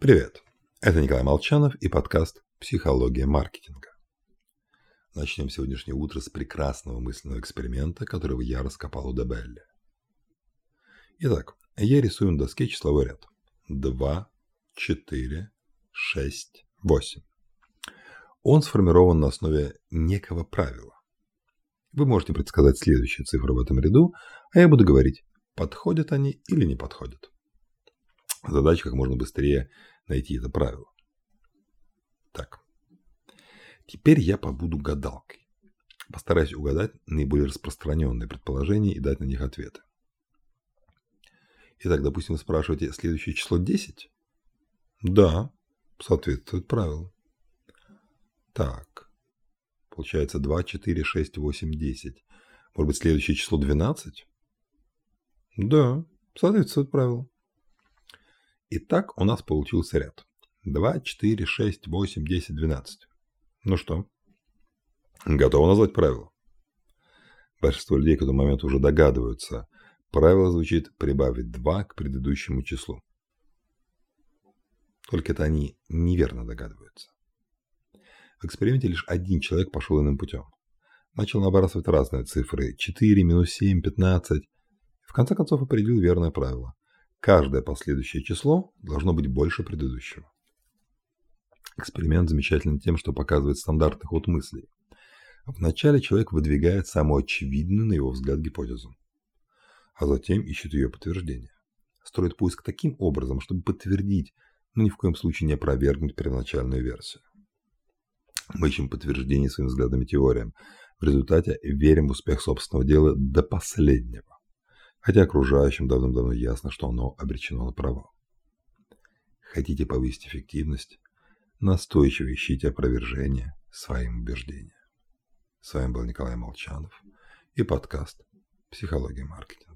Привет! Это Николай Молчанов и подкаст «Психология маркетинга». Начнем сегодняшнее утро с прекрасного мысленного эксперимента, которого я раскопал у Дебелли. Итак, я рисую на доске числовой ряд. 2, 4, 6, 8. Он сформирован на основе некого правила. Вы можете предсказать следующие цифры в этом ряду, а я буду говорить, подходят они или не подходят. Задача как можно быстрее найти это правило. Так. Теперь я побуду гадалкой. Постараюсь угадать наиболее распространенные предположения и дать на них ответы. Итак, допустим, вы спрашиваете, следующее число 10? Да, соответствует правилу. Так, получается 2, 4, 6, 8, 10. Может быть, следующее число 12? Да, соответствует правилу. Итак, у нас получился ряд. 2, 4, 6, 8, 10, 12. Ну что, готово назвать правило? Большинство людей к этому моменту уже догадываются. Правило звучит прибавить 2 к предыдущему числу. Только это они неверно догадываются. В эксперименте лишь один человек пошел иным путем. Начал набрасывать разные цифры. 4, минус 7, 15. В конце концов определил верное правило. Каждое последующее число должно быть больше предыдущего. Эксперимент замечателен тем, что показывает стандартный ход мыслей. Вначале человек выдвигает самую очевидную, на его взгляд, гипотезу, а затем ищет ее подтверждение. Строит поиск таким образом, чтобы подтвердить, но ни в коем случае не опровергнуть первоначальную версию. Мы ищем подтверждение своим взглядам и теориям. В результате верим в успех собственного дела до последнего хотя окружающим давным-давно ясно, что оно обречено на провал. Хотите повысить эффективность? Настойчиво ищите опровержение своим убеждениям. С вами был Николай Молчанов и подкаст «Психология маркетинга».